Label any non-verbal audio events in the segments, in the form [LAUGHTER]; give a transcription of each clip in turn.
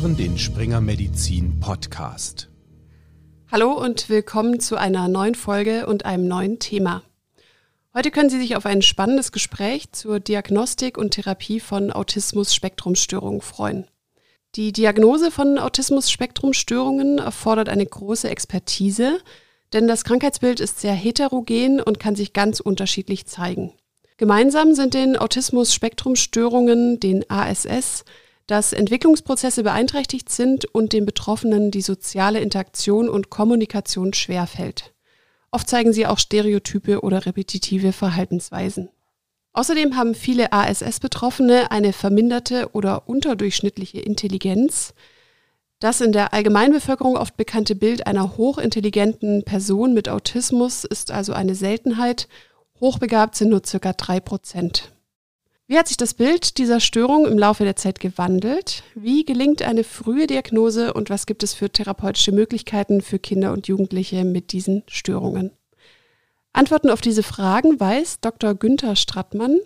hören den Springer Medizin Podcast. Hallo und willkommen zu einer neuen Folge und einem neuen Thema. Heute können Sie sich auf ein spannendes Gespräch zur Diagnostik und Therapie von Autismus-Spektrumstörungen freuen. Die Diagnose von Autismus-Spektrumstörungen erfordert eine große Expertise, denn das Krankheitsbild ist sehr heterogen und kann sich ganz unterschiedlich zeigen. Gemeinsam sind den Autismus-Spektrumstörungen, den ASS, dass Entwicklungsprozesse beeinträchtigt sind und den Betroffenen die soziale Interaktion und Kommunikation schwerfällt. Oft zeigen sie auch stereotype oder repetitive Verhaltensweisen. Außerdem haben viele ASS-Betroffene eine verminderte oder unterdurchschnittliche Intelligenz. Das in der Allgemeinbevölkerung oft bekannte Bild einer hochintelligenten Person mit Autismus ist also eine Seltenheit. Hochbegabt sind nur circa drei Prozent. Wie hat sich das Bild dieser Störung im Laufe der Zeit gewandelt? Wie gelingt eine frühe Diagnose und was gibt es für therapeutische Möglichkeiten für Kinder und Jugendliche mit diesen Störungen? Antworten auf diese Fragen weiß Dr. Günther Strattmann.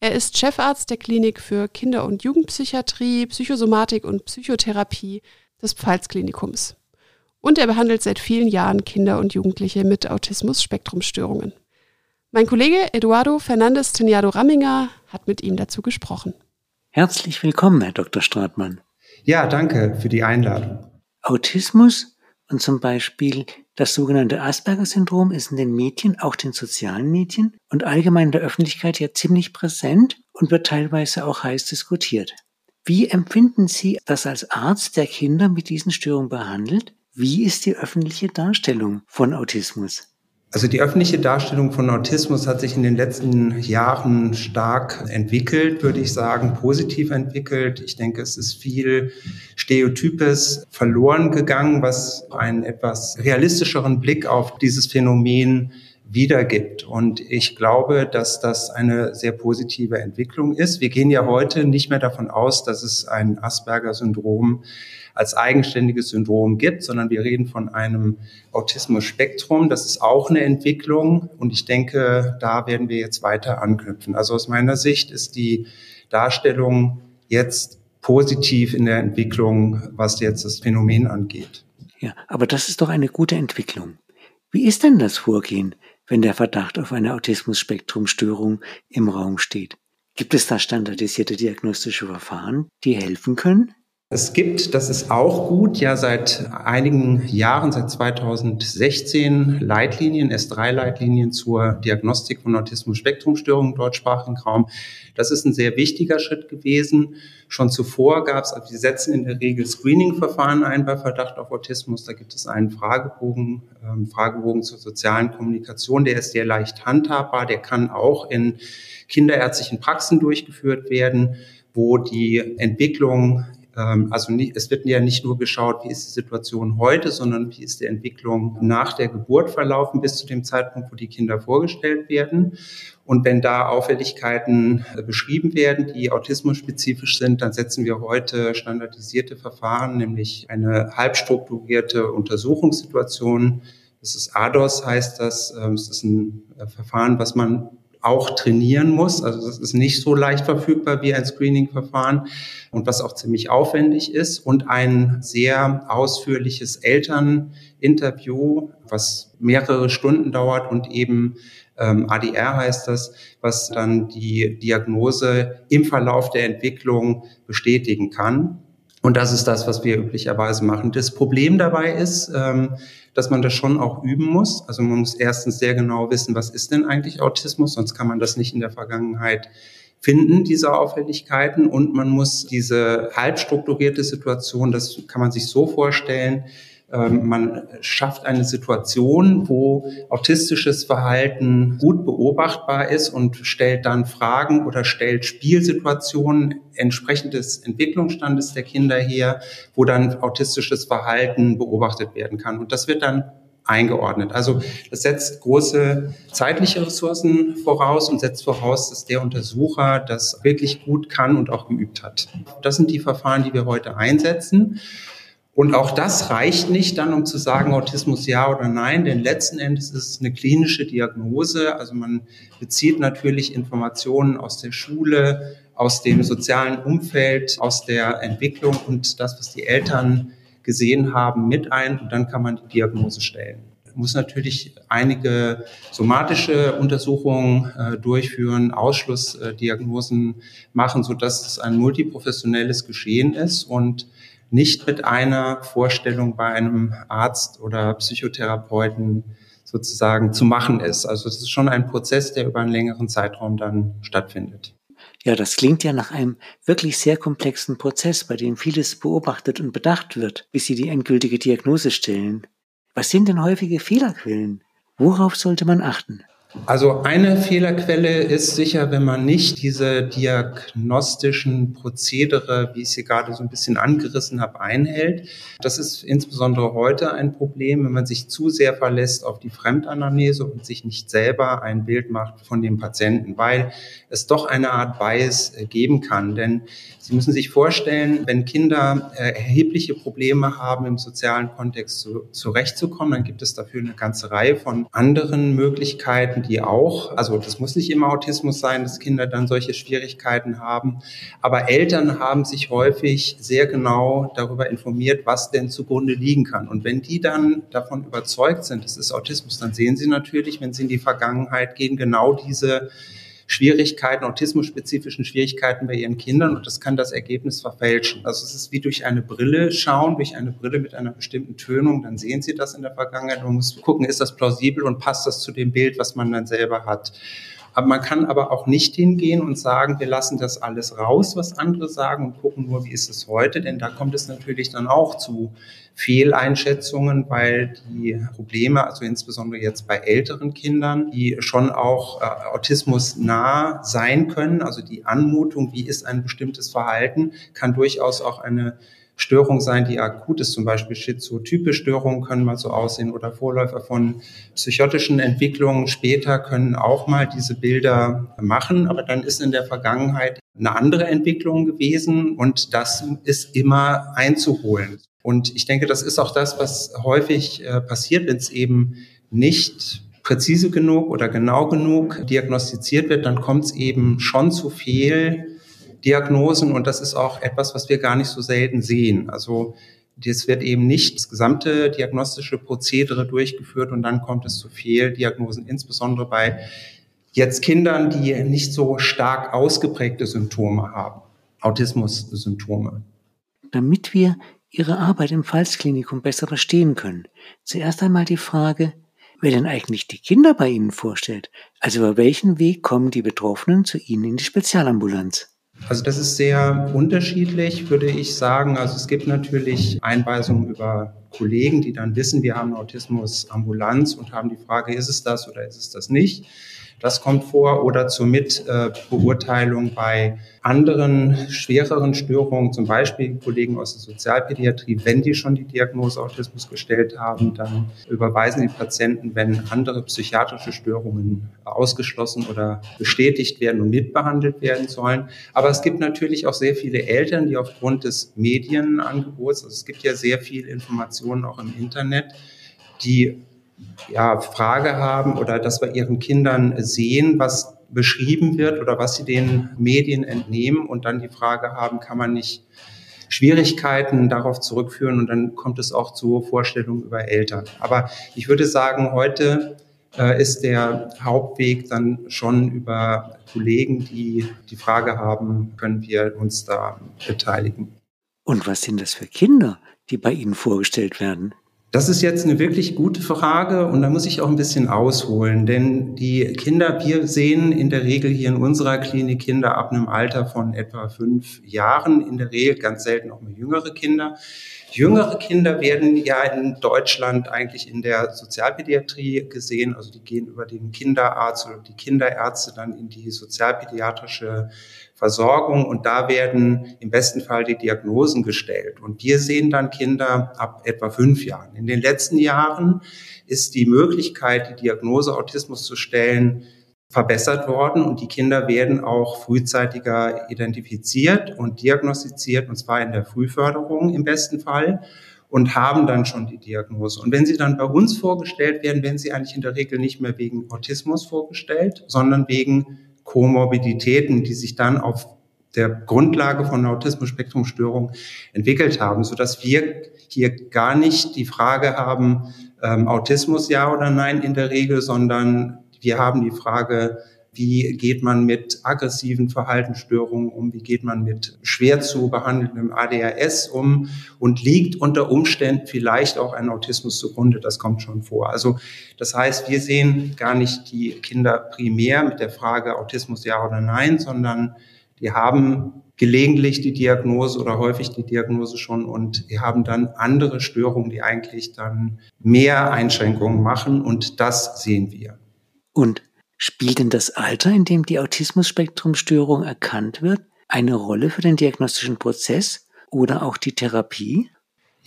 Er ist Chefarzt der Klinik für Kinder- und Jugendpsychiatrie, Psychosomatik und Psychotherapie des Pfalzklinikums. Und er behandelt seit vielen Jahren Kinder und Jugendliche mit Autismus-Spektrumstörungen. Mein Kollege Eduardo Fernandes Teniado Ramminger hat mit ihm dazu gesprochen. Herzlich willkommen, Herr Dr. Stratmann. Ja, danke für die Einladung. Autismus und zum Beispiel das sogenannte Asperger-Syndrom ist in den Medien, auch den sozialen Medien und allgemein in der Öffentlichkeit ja ziemlich präsent und wird teilweise auch heiß diskutiert. Wie empfinden Sie das als Arzt, der Kinder mit diesen Störungen behandelt? Wie ist die öffentliche Darstellung von Autismus? Also die öffentliche Darstellung von Autismus hat sich in den letzten Jahren stark entwickelt, würde ich sagen, positiv entwickelt. Ich denke, es ist viel Stereotypes verloren gegangen, was einen etwas realistischeren Blick auf dieses Phänomen wiedergibt. Und ich glaube, dass das eine sehr positive Entwicklung ist. Wir gehen ja heute nicht mehr davon aus, dass es ein Asperger-Syndrom als eigenständiges Syndrom gibt, sondern wir reden von einem Autismus-Spektrum. Das ist auch eine Entwicklung und ich denke, da werden wir jetzt weiter anknüpfen. Also aus meiner Sicht ist die Darstellung jetzt positiv in der Entwicklung, was jetzt das Phänomen angeht. Ja, aber das ist doch eine gute Entwicklung. Wie ist denn das Vorgehen, wenn der Verdacht auf eine Autismus-Spektrum-Störung im Raum steht? Gibt es da standardisierte diagnostische Verfahren, die helfen können? Es gibt, das ist auch gut, ja seit einigen Jahren, seit 2016 Leitlinien, S3-Leitlinien zur Diagnostik von Autismus-Spektrum-Störungen im deutschsprachigen Raum. Das ist ein sehr wichtiger Schritt gewesen. Schon zuvor gab es, also wir setzen in der Regel Screening-Verfahren ein bei Verdacht auf Autismus. Da gibt es einen Fragebogen, ähm, Fragebogen zur sozialen Kommunikation. Der ist sehr leicht handhabbar. Der kann auch in kinderärztlichen Praxen durchgeführt werden wo die Entwicklung also nicht, es wird ja nicht nur geschaut, wie ist die Situation heute, sondern wie ist die Entwicklung nach der Geburt verlaufen bis zu dem Zeitpunkt, wo die Kinder vorgestellt werden. Und wenn da Auffälligkeiten äh, beschrieben werden, die autismusspezifisch sind, dann setzen wir heute standardisierte Verfahren, nämlich eine halbstrukturierte Untersuchungssituation. Das ist ADOS, heißt das. Ähm, es ist ein äh, Verfahren, was man auch trainieren muss. Also das ist nicht so leicht verfügbar wie ein Screening-Verfahren und was auch ziemlich aufwendig ist. Und ein sehr ausführliches Elterninterview, was mehrere Stunden dauert und eben ähm, ADR heißt das, was dann die Diagnose im Verlauf der Entwicklung bestätigen kann. Und das ist das, was wir üblicherweise machen. Das Problem dabei ist, ähm, dass man das schon auch üben muss. Also man muss erstens sehr genau wissen, was ist denn eigentlich Autismus, sonst kann man das nicht in der Vergangenheit finden, diese Auffälligkeiten. Und man muss diese halbstrukturierte Situation, das kann man sich so vorstellen, man schafft eine Situation, wo autistisches Verhalten gut beobachtbar ist und stellt dann Fragen oder stellt Spielsituationen entsprechend des Entwicklungsstandes der Kinder her, wo dann autistisches Verhalten beobachtet werden kann. Und das wird dann eingeordnet. Also das setzt große zeitliche Ressourcen voraus und setzt voraus, dass der Untersucher das wirklich gut kann und auch geübt hat. Das sind die Verfahren, die wir heute einsetzen. Und auch das reicht nicht dann, um zu sagen, Autismus ja oder nein, denn letzten Endes ist es eine klinische Diagnose. Also man bezieht natürlich Informationen aus der Schule, aus dem sozialen Umfeld, aus der Entwicklung und das, was die Eltern gesehen haben, mit ein. Und dann kann man die Diagnose stellen. Muss natürlich einige somatische Untersuchungen äh, durchführen, Ausschlussdiagnosen machen, so dass es ein multiprofessionelles Geschehen ist. Und nicht mit einer Vorstellung bei einem Arzt oder Psychotherapeuten sozusagen zu machen ist. Also es ist schon ein Prozess, der über einen längeren Zeitraum dann stattfindet. Ja, das klingt ja nach einem wirklich sehr komplexen Prozess, bei dem vieles beobachtet und bedacht wird, bis Sie die endgültige Diagnose stellen. Was sind denn häufige Fehlerquellen? Worauf sollte man achten? Also eine Fehlerquelle ist sicher, wenn man nicht diese diagnostischen Prozedere, wie ich sie gerade so ein bisschen angerissen habe, einhält. Das ist insbesondere heute ein Problem, wenn man sich zu sehr verlässt auf die Fremdanamnese und sich nicht selber ein Bild macht von dem Patienten, weil es doch eine Art Bias äh, geben kann. Denn Sie müssen sich vorstellen, wenn Kinder äh, erhebliche Probleme haben, im sozialen Kontext zu, zurechtzukommen, dann gibt es dafür eine ganze Reihe von anderen Möglichkeiten, die auch, also das muss nicht immer Autismus sein, dass Kinder dann solche Schwierigkeiten haben, aber Eltern haben sich häufig sehr genau darüber informiert, was denn zugrunde liegen kann. Und wenn die dann davon überzeugt sind, es ist Autismus, dann sehen sie natürlich, wenn sie in die Vergangenheit gehen, genau diese Schwierigkeiten, autismusspezifischen Schwierigkeiten bei ihren Kindern und das kann das Ergebnis verfälschen. Also es ist wie durch eine Brille schauen, durch eine Brille mit einer bestimmten Tönung, dann sehen Sie das in der Vergangenheit. Man muss gucken, ist das plausibel und passt das zu dem Bild, was man dann selber hat. Aber man kann aber auch nicht hingehen und sagen, wir lassen das alles raus, was andere sagen und gucken nur, wie ist es heute, denn da kommt es natürlich dann auch zu Fehleinschätzungen, weil die Probleme, also insbesondere jetzt bei älteren Kindern, die schon auch äh, Autismus sein können, also die Anmutung, wie ist ein bestimmtes Verhalten, kann durchaus auch eine Störung sein, die akut ist, zum Beispiel schizotype Störungen können mal so aussehen oder Vorläufer von psychotischen Entwicklungen später können auch mal diese Bilder machen, aber dann ist in der Vergangenheit eine andere Entwicklung gewesen und das ist immer einzuholen. Und ich denke, das ist auch das, was häufig äh, passiert, wenn es eben nicht präzise genug oder genau genug diagnostiziert wird, dann kommt es eben schon zu Fehl Diagnosen und das ist auch etwas, was wir gar nicht so selten sehen. Also es wird eben nicht das gesamte diagnostische Prozedere durchgeführt und dann kommt es zu Fehldiagnosen, insbesondere bei jetzt Kindern, die nicht so stark ausgeprägte Symptome haben, Autismus-Symptome. Damit wir Ihre Arbeit im Pfalzklinikum besser verstehen können, zuerst einmal die Frage, wer denn eigentlich die Kinder bei Ihnen vorstellt. Also über welchen Weg kommen die Betroffenen zu Ihnen in die Spezialambulanz? Also das ist sehr unterschiedlich, würde ich sagen. Also es gibt natürlich Einweisungen über Kollegen, die dann wissen, wir haben Autismus-Ambulanz und haben die Frage, ist es das oder ist es das nicht? Das kommt vor oder zur Mitbeurteilung bei anderen schwereren Störungen, zum Beispiel Kollegen aus der Sozialpädiatrie, wenn die schon die Diagnose Autismus gestellt haben, dann überweisen die Patienten, wenn andere psychiatrische Störungen ausgeschlossen oder bestätigt werden und mitbehandelt werden sollen. Aber es gibt natürlich auch sehr viele Eltern, die aufgrund des Medienangebots, also es gibt ja sehr viel Informationen auch im Internet, die ja, Frage haben oder dass wir ihren Kindern sehen, was beschrieben wird oder was sie den Medien entnehmen und dann die Frage haben, kann man nicht Schwierigkeiten darauf zurückführen und dann kommt es auch zu Vorstellungen über Eltern. Aber ich würde sagen, heute äh, ist der Hauptweg dann schon über Kollegen, die die Frage haben, können wir uns da beteiligen. Und was sind das für Kinder, die bei Ihnen vorgestellt werden? Das ist jetzt eine wirklich gute Frage und da muss ich auch ein bisschen ausholen, denn die Kinder, wir sehen in der Regel hier in unserer Klinik Kinder ab einem Alter von etwa fünf Jahren, in der Regel ganz selten auch mal jüngere Kinder. Jüngere Kinder werden ja in Deutschland eigentlich in der Sozialpädiatrie gesehen, also die gehen über den Kinderarzt oder die Kinderärzte dann in die sozialpädiatrische Versorgung und da werden im besten Fall die Diagnosen gestellt. Und wir sehen dann Kinder ab etwa fünf Jahren. In den letzten Jahren ist die Möglichkeit, die Diagnose Autismus zu stellen, verbessert worden und die Kinder werden auch frühzeitiger identifiziert und diagnostiziert, und zwar in der Frühförderung im besten Fall und haben dann schon die Diagnose. Und wenn sie dann bei uns vorgestellt werden, werden sie eigentlich in der Regel nicht mehr wegen Autismus vorgestellt, sondern wegen Komorbiditäten, die sich dann auf der Grundlage von Autismus-Spektrum-Störung entwickelt haben, so dass wir hier gar nicht die Frage haben, ähm, Autismus ja oder nein in der Regel, sondern wir haben die Frage, wie geht man mit aggressiven Verhaltensstörungen um? Wie geht man mit schwer zu behandelndem ADHS um? Und liegt unter Umständen vielleicht auch ein Autismus zugrunde? Das kommt schon vor. Also das heißt, wir sehen gar nicht die Kinder primär mit der Frage Autismus ja oder nein, sondern die haben gelegentlich die Diagnose oder häufig die Diagnose schon und die haben dann andere Störungen, die eigentlich dann mehr Einschränkungen machen und das sehen wir. Und Spielt denn das Alter, in dem die Autismus-Spektrum-Störung erkannt wird, eine Rolle für den diagnostischen Prozess oder auch die Therapie?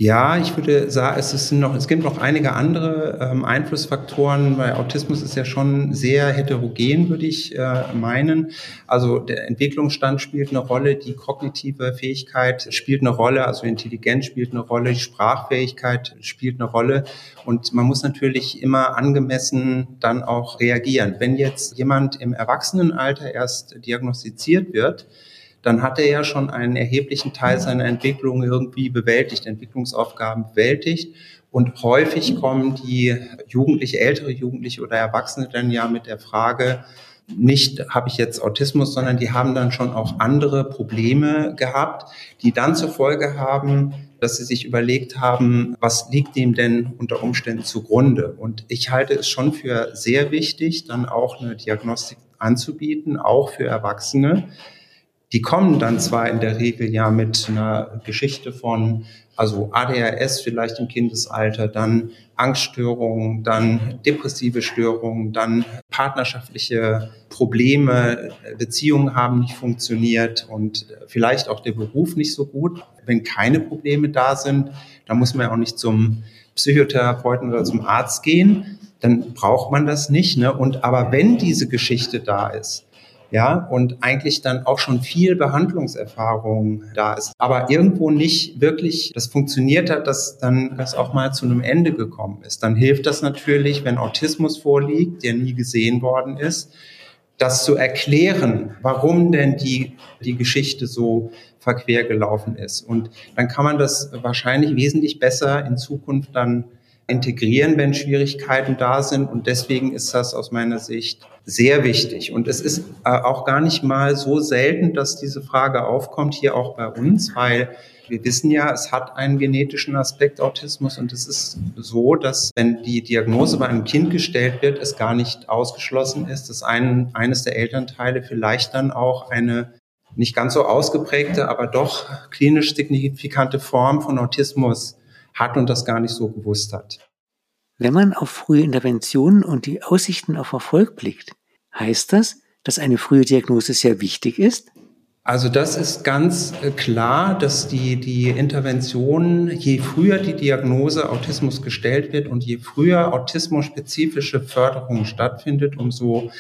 Ja, ich würde sagen, es, ist noch, es gibt noch einige andere ähm, Einflussfaktoren, weil Autismus ist ja schon sehr heterogen, würde ich äh, meinen. Also der Entwicklungsstand spielt eine Rolle, die kognitive Fähigkeit spielt eine Rolle, also Intelligenz spielt eine Rolle, die Sprachfähigkeit spielt eine Rolle. Und man muss natürlich immer angemessen dann auch reagieren. Wenn jetzt jemand im Erwachsenenalter erst diagnostiziert wird, dann hat er ja schon einen erheblichen Teil seiner Entwicklung irgendwie bewältigt, Entwicklungsaufgaben bewältigt. Und häufig kommen die Jugendliche, ältere Jugendliche oder Erwachsene dann ja mit der Frage, nicht habe ich jetzt Autismus, sondern die haben dann schon auch andere Probleme gehabt, die dann zur Folge haben, dass sie sich überlegt haben, was liegt dem denn unter Umständen zugrunde? Und ich halte es schon für sehr wichtig, dann auch eine Diagnostik anzubieten, auch für Erwachsene, die kommen dann zwar in der Regel ja mit einer Geschichte von, also ADHS vielleicht im Kindesalter, dann Angststörungen, dann depressive Störungen, dann partnerschaftliche Probleme, Beziehungen haben nicht funktioniert und vielleicht auch der Beruf nicht so gut. Wenn keine Probleme da sind, dann muss man ja auch nicht zum Psychotherapeuten oder zum Arzt gehen, dann braucht man das nicht. Ne? Und aber wenn diese Geschichte da ist, ja, und eigentlich dann auch schon viel Behandlungserfahrung da ist, aber irgendwo nicht wirklich das funktioniert hat, dass dann das auch mal zu einem Ende gekommen ist. Dann hilft das natürlich, wenn Autismus vorliegt, der nie gesehen worden ist, das zu erklären, warum denn die, die Geschichte so verquer gelaufen ist. Und dann kann man das wahrscheinlich wesentlich besser in Zukunft dann integrieren, wenn Schwierigkeiten da sind. Und deswegen ist das aus meiner Sicht sehr wichtig. Und es ist äh, auch gar nicht mal so selten, dass diese Frage aufkommt, hier auch bei uns, weil wir wissen ja, es hat einen genetischen Aspekt Autismus und es ist so, dass wenn die Diagnose bei einem Kind gestellt wird, es gar nicht ausgeschlossen ist, dass ein, eines der Elternteile vielleicht dann auch eine nicht ganz so ausgeprägte, aber doch klinisch signifikante Form von Autismus hat und das gar nicht so gewusst hat. Wenn man auf frühe Interventionen und die Aussichten auf Erfolg blickt, heißt das, dass eine frühe Diagnose sehr wichtig ist? Also das ist ganz äh, klar, dass die, die Intervention, je früher die Diagnose Autismus gestellt wird und je früher autismusspezifische Förderung stattfindet, umso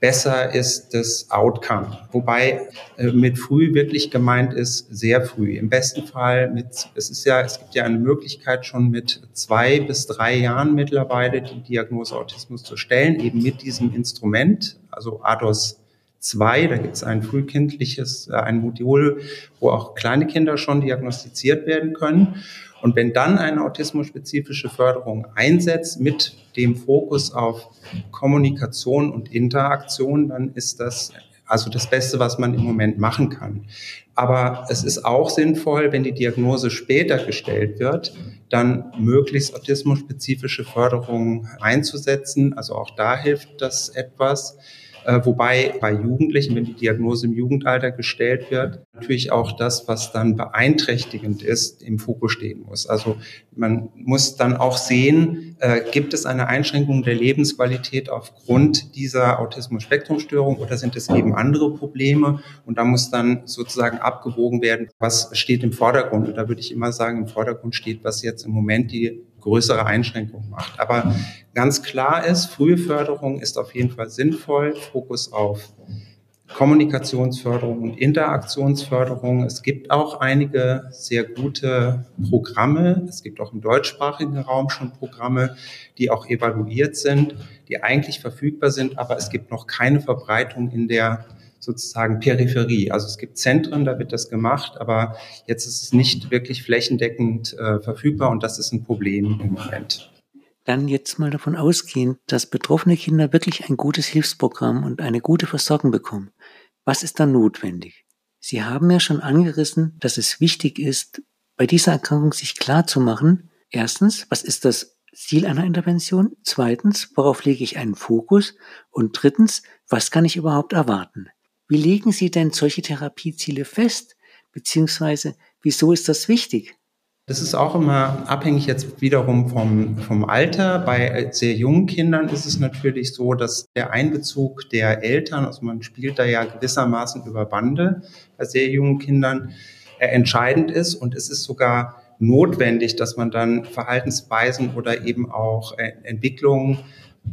besser ist das Outcome. Wobei äh, mit früh wirklich gemeint ist sehr früh. Im besten Fall mit, es ist ja, es gibt ja eine Möglichkeit schon mit zwei bis drei Jahren mittlerweile die Diagnose Autismus zu stellen, eben mit diesem Instrument, also ADOS 2, da gibt es ein frühkindliches, äh, ein Modul, wo auch kleine Kinder schon diagnostiziert werden können. Und wenn dann eine autismusspezifische Förderung einsetzt mit dem Fokus auf Kommunikation und Interaktion, dann ist das also das Beste, was man im Moment machen kann. Aber es ist auch sinnvoll, wenn die Diagnose später gestellt wird, dann möglichst autismusspezifische Förderungen einzusetzen. Also auch da hilft das etwas. Äh, wobei bei Jugendlichen, wenn die Diagnose im Jugendalter gestellt wird, natürlich auch das, was dann beeinträchtigend ist, im Fokus stehen muss. Also man muss dann auch sehen, äh, gibt es eine Einschränkung der Lebensqualität aufgrund dieser Autismus-Spektrum-Störung oder sind es eben andere Probleme? Und da muss dann sozusagen abgewogen werden, was steht im Vordergrund. Und da würde ich immer sagen, im Vordergrund steht, was jetzt im Moment die größere Einschränkungen macht. Aber ganz klar ist, frühe Förderung ist auf jeden Fall sinnvoll. Fokus auf Kommunikationsförderung und Interaktionsförderung. Es gibt auch einige sehr gute Programme. Es gibt auch im deutschsprachigen Raum schon Programme, die auch evaluiert sind, die eigentlich verfügbar sind, aber es gibt noch keine Verbreitung in der sozusagen Peripherie. Also es gibt Zentren, da wird das gemacht, aber jetzt ist es nicht wirklich flächendeckend äh, verfügbar und das ist ein Problem im Moment. Dann jetzt mal davon ausgehen, dass betroffene Kinder wirklich ein gutes Hilfsprogramm und eine gute Versorgung bekommen. Was ist dann notwendig? Sie haben ja schon angerissen, dass es wichtig ist, bei dieser Erkrankung sich klar zu machen, erstens, was ist das Ziel einer Intervention? Zweitens, worauf lege ich einen Fokus? Und drittens, was kann ich überhaupt erwarten? Wie legen Sie denn solche Therapieziele fest? Beziehungsweise, wieso ist das wichtig? Das ist auch immer abhängig jetzt wiederum vom, vom Alter. Bei sehr jungen Kindern ist es natürlich so, dass der Einbezug der Eltern, also man spielt da ja gewissermaßen über Bande bei sehr jungen Kindern, äh, entscheidend ist. Und es ist sogar notwendig, dass man dann Verhaltensweisen oder eben auch äh, Entwicklungen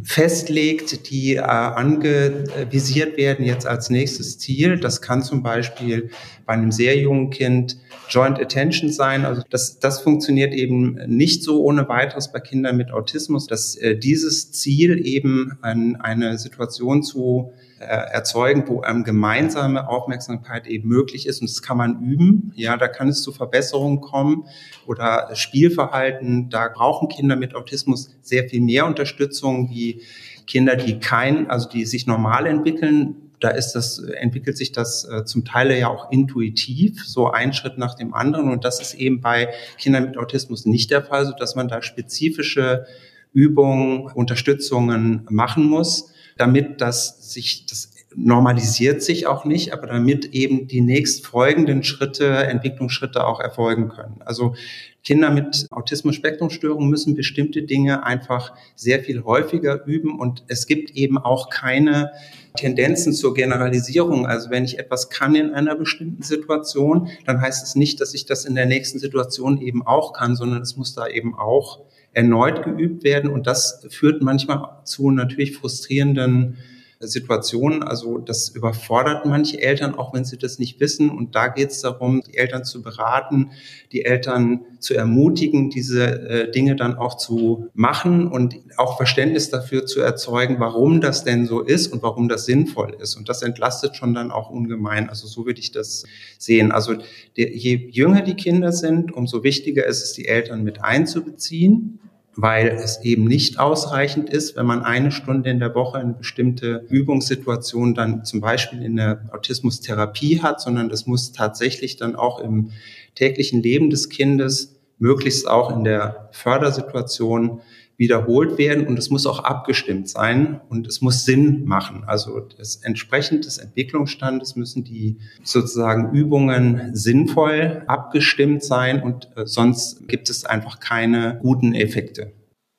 festlegt, die äh, angevisiert werden jetzt als nächstes Ziel. Das kann zum Beispiel bei einem sehr jungen Kind Joint Attention sein. Also das, das funktioniert eben nicht so ohne weiteres bei Kindern mit Autismus, dass äh, dieses Ziel eben an eine Situation zu äh, erzeugen, wo ähm, gemeinsame Aufmerksamkeit eben möglich ist. Und das kann man üben. Ja, da kann es zu Verbesserungen kommen oder Spielverhalten. Da brauchen Kinder mit Autismus sehr viel mehr Unterstützung wie Kinder, die kein, also die sich normal entwickeln, da ist das, entwickelt sich das äh, zum Teil ja auch intuitiv, so ein Schritt nach dem anderen. Und das ist eben bei Kindern mit Autismus nicht der Fall, so dass man da spezifische Übungen, Unterstützungen machen muss, damit das sich, das normalisiert sich auch nicht, aber damit eben die nächstfolgenden Schritte, Entwicklungsschritte auch erfolgen können. Also Kinder mit Autismus-Spektrum-Störung müssen bestimmte Dinge einfach sehr viel häufiger üben und es gibt eben auch keine Tendenzen zur Generalisierung. Also wenn ich etwas kann in einer bestimmten Situation, dann heißt es nicht, dass ich das in der nächsten Situation eben auch kann, sondern es muss da eben auch erneut geübt werden. Und das führt manchmal zu natürlich frustrierenden Situationen. Also das überfordert manche Eltern, auch wenn sie das nicht wissen. Und da geht es darum, die Eltern zu beraten, die Eltern zu ermutigen, diese äh, Dinge dann auch zu machen und auch Verständnis dafür zu erzeugen, warum das denn so ist und warum das sinnvoll ist. Und das entlastet schon dann auch ungemein. Also so würde ich das sehen. Also je jünger die Kinder sind, umso wichtiger ist es, die Eltern mit einzubeziehen weil es eben nicht ausreichend ist, wenn man eine Stunde in der Woche eine bestimmte Übungssituation dann zum Beispiel in der Autismustherapie hat, sondern es muss tatsächlich dann auch im täglichen Leben des Kindes, möglichst auch in der Fördersituation wiederholt werden und es muss auch abgestimmt sein und es muss Sinn machen. Also das entsprechend des Entwicklungsstandes müssen die sozusagen Übungen sinnvoll abgestimmt sein und äh, sonst gibt es einfach keine guten Effekte.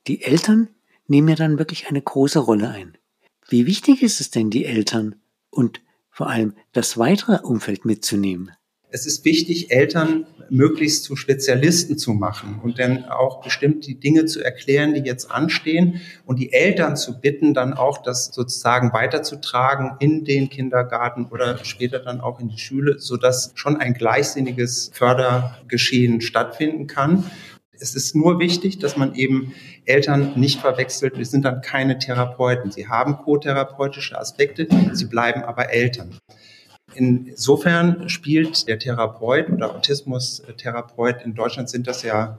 Die Eltern nehmen ja dann wirklich eine große Rolle ein. Wie wichtig ist es denn, die Eltern und vor allem das weitere Umfeld mitzunehmen? Es ist wichtig, Eltern möglichst zu Spezialisten zu machen und dann auch bestimmt die Dinge zu erklären, die jetzt anstehen und die Eltern zu bitten, dann auch das sozusagen weiterzutragen in den Kindergarten oder später dann auch in die Schule, sodass schon ein gleichsinniges Fördergeschehen stattfinden kann. Es ist nur wichtig, dass man eben Eltern nicht verwechselt. Wir sind dann keine Therapeuten. Sie haben co-therapeutische Aspekte, sie bleiben aber Eltern. Insofern spielt der Therapeut oder Autismus-Therapeut in Deutschland sind das ja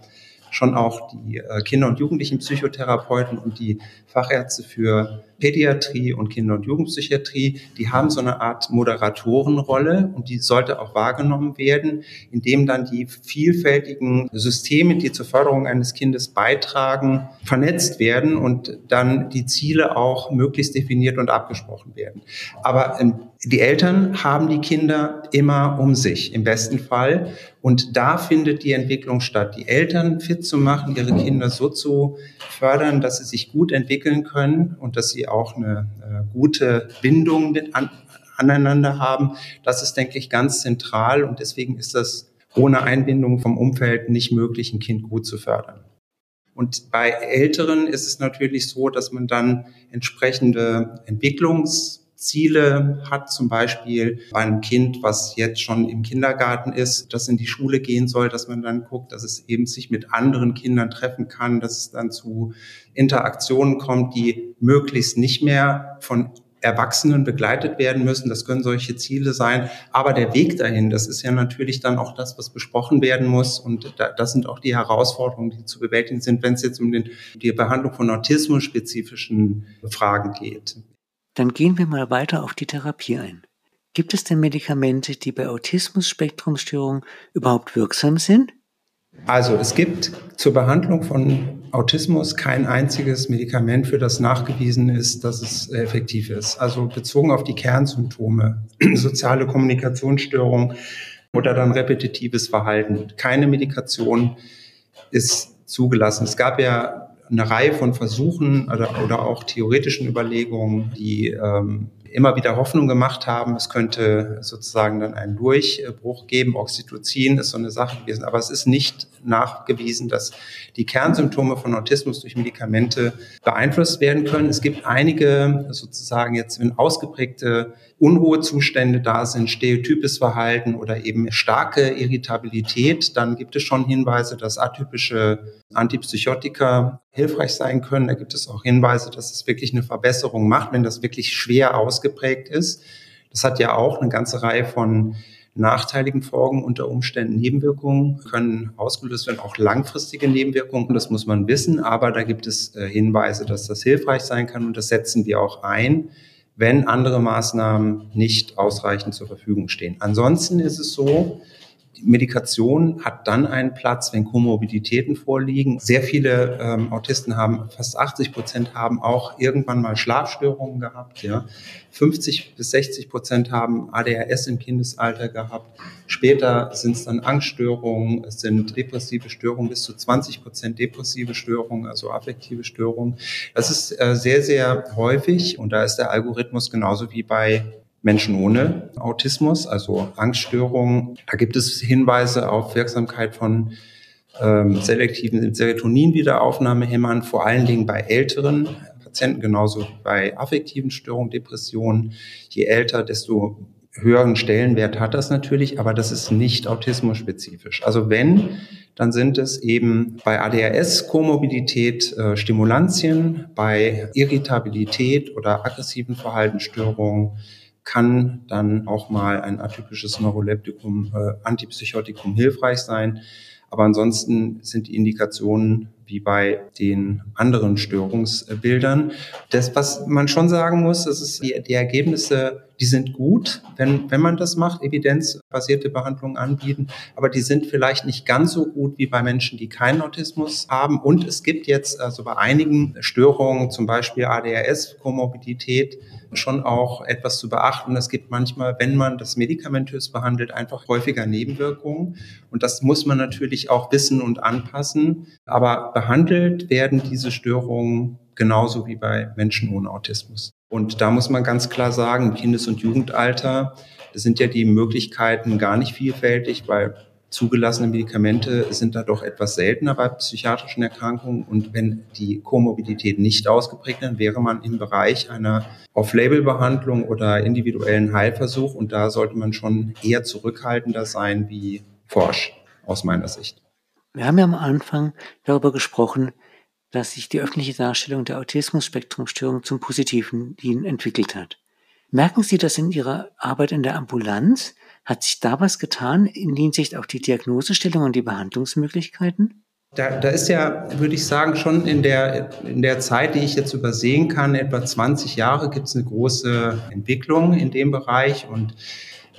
schon auch die äh, Kinder- und Jugendlichen-Psychotherapeuten und die Fachärzte für Pädiatrie und Kinder- und Jugendpsychiatrie, die haben so eine Art Moderatorenrolle und die sollte auch wahrgenommen werden, indem dann die vielfältigen Systeme, die zur Förderung eines Kindes beitragen, vernetzt werden und dann die Ziele auch möglichst definiert und abgesprochen werden. Aber ähm, die Eltern haben die Kinder immer um sich, im besten Fall. Und da findet die Entwicklung statt, die Eltern fit zu machen, ihre Kinder so zu fördern, dass sie sich gut entwickeln können und dass sie auch eine äh, gute Bindung mit an, aneinander haben. Das ist, denke ich, ganz zentral und deswegen ist das ohne Einbindung vom Umfeld nicht möglich, ein Kind gut zu fördern. Und bei Älteren ist es natürlich so, dass man dann entsprechende Entwicklungs Ziele hat, zum Beispiel bei einem Kind, was jetzt schon im Kindergarten ist, das in die Schule gehen soll, dass man dann guckt, dass es eben sich mit anderen Kindern treffen kann, dass es dann zu Interaktionen kommt, die möglichst nicht mehr von Erwachsenen begleitet werden müssen. Das können solche Ziele sein. Aber der Weg dahin, das ist ja natürlich dann auch das, was besprochen werden muss. Und das sind auch die Herausforderungen, die zu bewältigen sind, wenn es jetzt um den, die Behandlung von autismus-spezifischen Fragen geht. Dann gehen wir mal weiter auf die Therapie ein. Gibt es denn Medikamente, die bei Autismus-Spektrumstörungen überhaupt wirksam sind? Also es gibt zur Behandlung von Autismus kein einziges Medikament, für das nachgewiesen ist, dass es effektiv ist. Also bezogen auf die Kernsymptome, [CLEARS THROAT] soziale Kommunikationsstörung oder dann repetitives Verhalten. Keine Medikation ist zugelassen. Es gab ja eine Reihe von Versuchen oder, oder auch theoretischen Überlegungen, die ähm, immer wieder Hoffnung gemacht haben, es könnte sozusagen dann einen Durchbruch geben. Oxytocin ist so eine Sache gewesen, aber es ist nicht nachgewiesen, dass die Kernsymptome von Autismus durch Medikamente beeinflusst werden können. Es gibt einige sozusagen jetzt in ausgeprägte Unruhezustände da sind, stereotypes Verhalten oder eben starke Irritabilität, dann gibt es schon Hinweise, dass atypische Antipsychotika hilfreich sein können. Da gibt es auch Hinweise, dass es wirklich eine Verbesserung macht, wenn das wirklich schwer ausgeprägt ist. Das hat ja auch eine ganze Reihe von nachteiligen Folgen, unter Umständen Nebenwirkungen können ausgelöst werden, auch langfristige Nebenwirkungen, das muss man wissen, aber da gibt es äh, Hinweise, dass das hilfreich sein kann und das setzen wir auch ein wenn andere Maßnahmen nicht ausreichend zur Verfügung stehen. Ansonsten ist es so, Medikation hat dann einen Platz, wenn Komorbiditäten vorliegen. Sehr viele ähm, Autisten haben, fast 80 Prozent haben auch irgendwann mal Schlafstörungen gehabt. Ja. 50 bis 60 Prozent haben ADHS im Kindesalter gehabt. Später sind es dann Angststörungen, es sind depressive Störungen, bis zu 20 Prozent depressive Störungen, also affektive Störungen. Das ist äh, sehr, sehr häufig und da ist der Algorithmus genauso wie bei Menschen ohne Autismus, also Angststörungen. Da gibt es Hinweise auf Wirksamkeit von ähm, selektiven Serotonin-Wiederaufnahmehämmern, vor allen Dingen bei älteren Patienten, genauso bei affektiven Störungen, Depressionen. Je älter, desto höheren Stellenwert hat das natürlich, aber das ist nicht autismusspezifisch. Also wenn, dann sind es eben bei ADHS Komorbidität äh, Stimulantien, bei Irritabilität oder aggressiven Verhaltensstörungen kann dann auch mal ein atypisches Neuroleptikum, äh, Antipsychotikum hilfreich sein. Aber ansonsten sind die Indikationen wie bei den anderen Störungsbildern. Das, was man schon sagen muss, das ist die, die Ergebnisse, die sind gut, wenn, wenn man das macht, evidenzbasierte Behandlungen anbieten, aber die sind vielleicht nicht ganz so gut wie bei Menschen, die keinen Autismus haben. Und es gibt jetzt also bei einigen Störungen, zum Beispiel ADHS, Komorbidität, schon auch etwas zu beachten. Es gibt manchmal, wenn man das medikamentös behandelt, einfach häufiger Nebenwirkungen. Und das muss man natürlich auch wissen und anpassen. Aber behandelt werden diese Störungen genauso wie bei Menschen ohne Autismus. Und da muss man ganz klar sagen, Kindes- und Jugendalter sind ja die Möglichkeiten gar nicht vielfältig, weil zugelassene Medikamente sind da doch etwas seltener bei psychiatrischen Erkrankungen. Und wenn die Komorbidität nicht ausgeprägt ist, wäre man im Bereich einer Off-Label-Behandlung oder individuellen Heilversuch. Und da sollte man schon eher zurückhaltender sein wie forsch, aus meiner Sicht. Wir haben ja am Anfang darüber gesprochen, dass sich die öffentliche Darstellung der Autismus-Spektrumstörung zum Positiven entwickelt hat. Merken Sie das in Ihrer Arbeit in der Ambulanz? Hat sich da was getan in Hinsicht auf die Diagnosestellung und die Behandlungsmöglichkeiten? Da, da ist ja, würde ich sagen, schon in der, in der Zeit, die ich jetzt übersehen kann, etwa 20 Jahre, gibt es eine große Entwicklung in dem Bereich und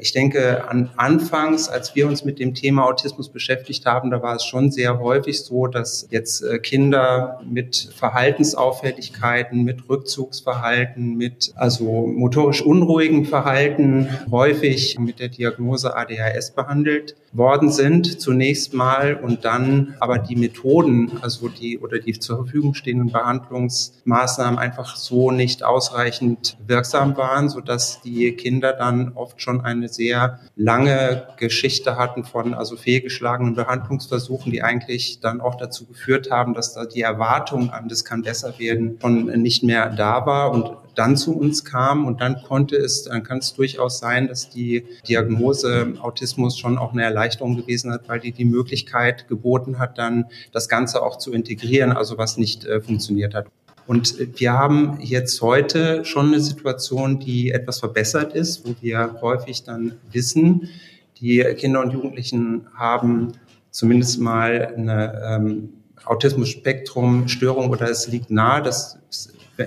ich denke, an, anfangs, als wir uns mit dem Thema Autismus beschäftigt haben, da war es schon sehr häufig so, dass jetzt äh, Kinder mit Verhaltensauffälligkeiten, mit Rückzugsverhalten, mit also motorisch unruhigen Verhalten häufig mit der Diagnose ADHS behandelt worden sind, zunächst mal und dann aber die Methoden, also die oder die zur Verfügung stehenden Behandlungsmaßnahmen einfach so nicht ausreichend wirksam waren, sodass die Kinder dann oft schon eine sehr lange Geschichte hatten von also fehlgeschlagenen Behandlungsversuchen, die eigentlich dann auch dazu geführt haben, dass da die Erwartung an das kann besser werden schon nicht mehr da war und dann zu uns kam und dann konnte es, dann kann es durchaus sein, dass die Diagnose Autismus schon auch eine Erleichterung gewesen hat, weil die die Möglichkeit geboten hat, dann das Ganze auch zu integrieren, also was nicht äh, funktioniert hat. Und wir haben jetzt heute schon eine Situation, die etwas verbessert ist, wo wir häufig dann wissen, die Kinder und Jugendlichen haben zumindest mal eine ähm, Autismus-Spektrum-Störung oder es liegt nahe, dass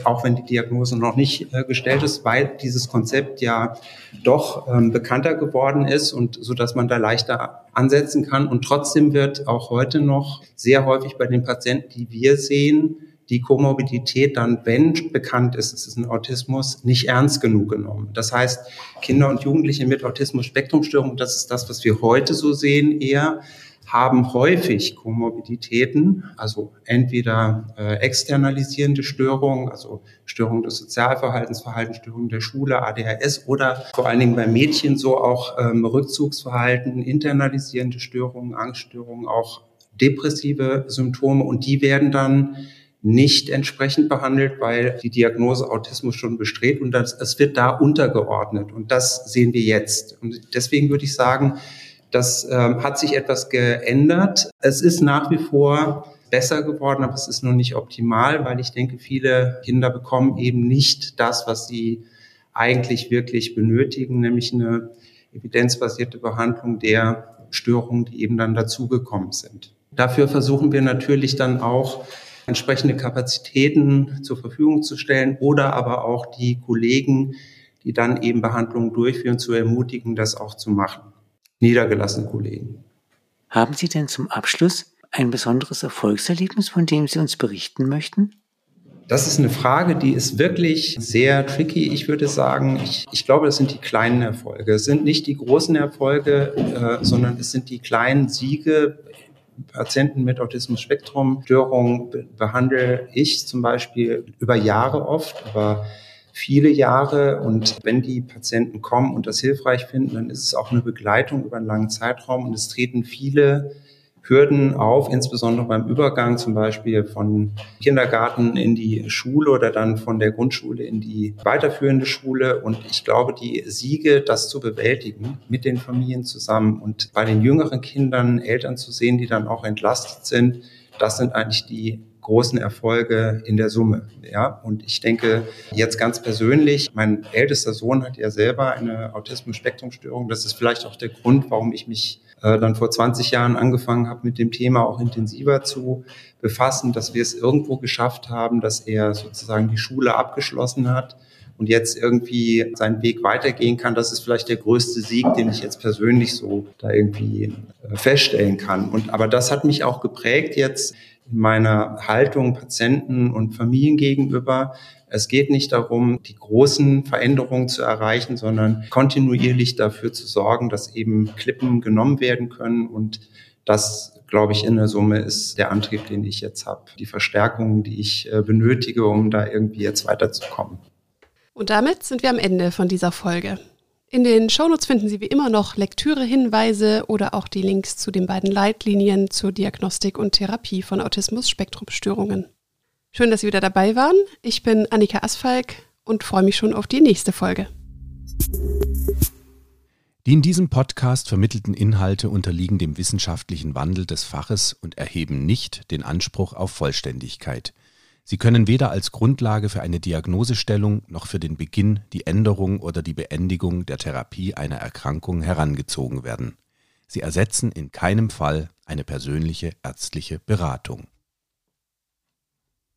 auch wenn die Diagnose noch nicht äh, gestellt ist, weil dieses Konzept ja doch ähm, bekannter geworden ist und so, dass man da leichter ansetzen kann. Und trotzdem wird auch heute noch sehr häufig bei den Patienten, die wir sehen, die Komorbidität dann, wenn bekannt ist, es ist ein Autismus, nicht ernst genug genommen. Das heißt, Kinder und Jugendliche mit Autismus-Spektrumstörung, das ist das, was wir heute so sehen, eher haben häufig Komorbiditäten, also entweder äh, externalisierende Störungen, also Störungen des Sozialverhaltens, Verhaltensstörungen der Schule, ADHS oder vor allen Dingen bei Mädchen so auch ähm, Rückzugsverhalten, internalisierende Störungen, Angststörungen, auch depressive Symptome und die werden dann nicht entsprechend behandelt, weil die Diagnose Autismus schon besteht und das, es wird da untergeordnet und das sehen wir jetzt. Und deswegen würde ich sagen, das ähm, hat sich etwas geändert. Es ist nach wie vor besser geworden, aber es ist noch nicht optimal, weil ich denke, viele Kinder bekommen eben nicht das, was sie eigentlich wirklich benötigen, nämlich eine evidenzbasierte Behandlung der Störungen, die eben dann dazugekommen sind. Dafür versuchen wir natürlich dann auch entsprechende Kapazitäten zur Verfügung zu stellen oder aber auch die Kollegen, die dann eben Behandlungen durchführen, zu ermutigen, das auch zu machen niedergelassene Kollegen. Haben Sie denn zum Abschluss ein besonderes Erfolgserlebnis, von dem Sie uns berichten möchten? Das ist eine Frage, die ist wirklich sehr tricky. Ich würde sagen, ich, ich glaube, das sind die kleinen Erfolge. Es sind nicht die großen Erfolge, äh, sondern es sind die kleinen Siege. Patienten mit Autismus-Spektrum-Störungen behandle ich zum Beispiel über Jahre oft, aber viele Jahre. Und wenn die Patienten kommen und das hilfreich finden, dann ist es auch eine Begleitung über einen langen Zeitraum. Und es treten viele Hürden auf, insbesondere beim Übergang zum Beispiel von Kindergarten in die Schule oder dann von der Grundschule in die weiterführende Schule. Und ich glaube, die Siege, das zu bewältigen mit den Familien zusammen und bei den jüngeren Kindern Eltern zu sehen, die dann auch entlastet sind, das sind eigentlich die großen Erfolge in der Summe. Ja, und ich denke jetzt ganz persönlich, mein ältester Sohn hat ja selber eine Autismus-Spektrum-Störung. Das ist vielleicht auch der Grund, warum ich mich äh, dann vor 20 Jahren angefangen habe, mit dem Thema auch intensiver zu befassen, dass wir es irgendwo geschafft haben, dass er sozusagen die Schule abgeschlossen hat und jetzt irgendwie seinen Weg weitergehen kann, das ist vielleicht der größte Sieg, den ich jetzt persönlich so da irgendwie äh, feststellen kann. Und aber das hat mich auch geprägt jetzt in meiner Haltung Patienten und Familien gegenüber. Es geht nicht darum, die großen Veränderungen zu erreichen, sondern kontinuierlich dafür zu sorgen, dass eben Klippen genommen werden können. Und das, glaube ich, in der Summe ist der Antrieb, den ich jetzt habe. Die Verstärkung, die ich äh, benötige, um da irgendwie jetzt weiterzukommen. Und damit sind wir am Ende von dieser Folge. In den Shownotes finden Sie wie immer noch Lektüre-Hinweise oder auch die Links zu den beiden Leitlinien zur Diagnostik und Therapie von Autismus-Spektrumstörungen. Schön, dass Sie wieder dabei waren. Ich bin Annika Asfalk und freue mich schon auf die nächste Folge. Die in diesem Podcast vermittelten Inhalte unterliegen dem wissenschaftlichen Wandel des Faches und erheben nicht den Anspruch auf Vollständigkeit. Sie können weder als Grundlage für eine Diagnosestellung noch für den Beginn, die Änderung oder die Beendigung der Therapie einer Erkrankung herangezogen werden. Sie ersetzen in keinem Fall eine persönliche ärztliche Beratung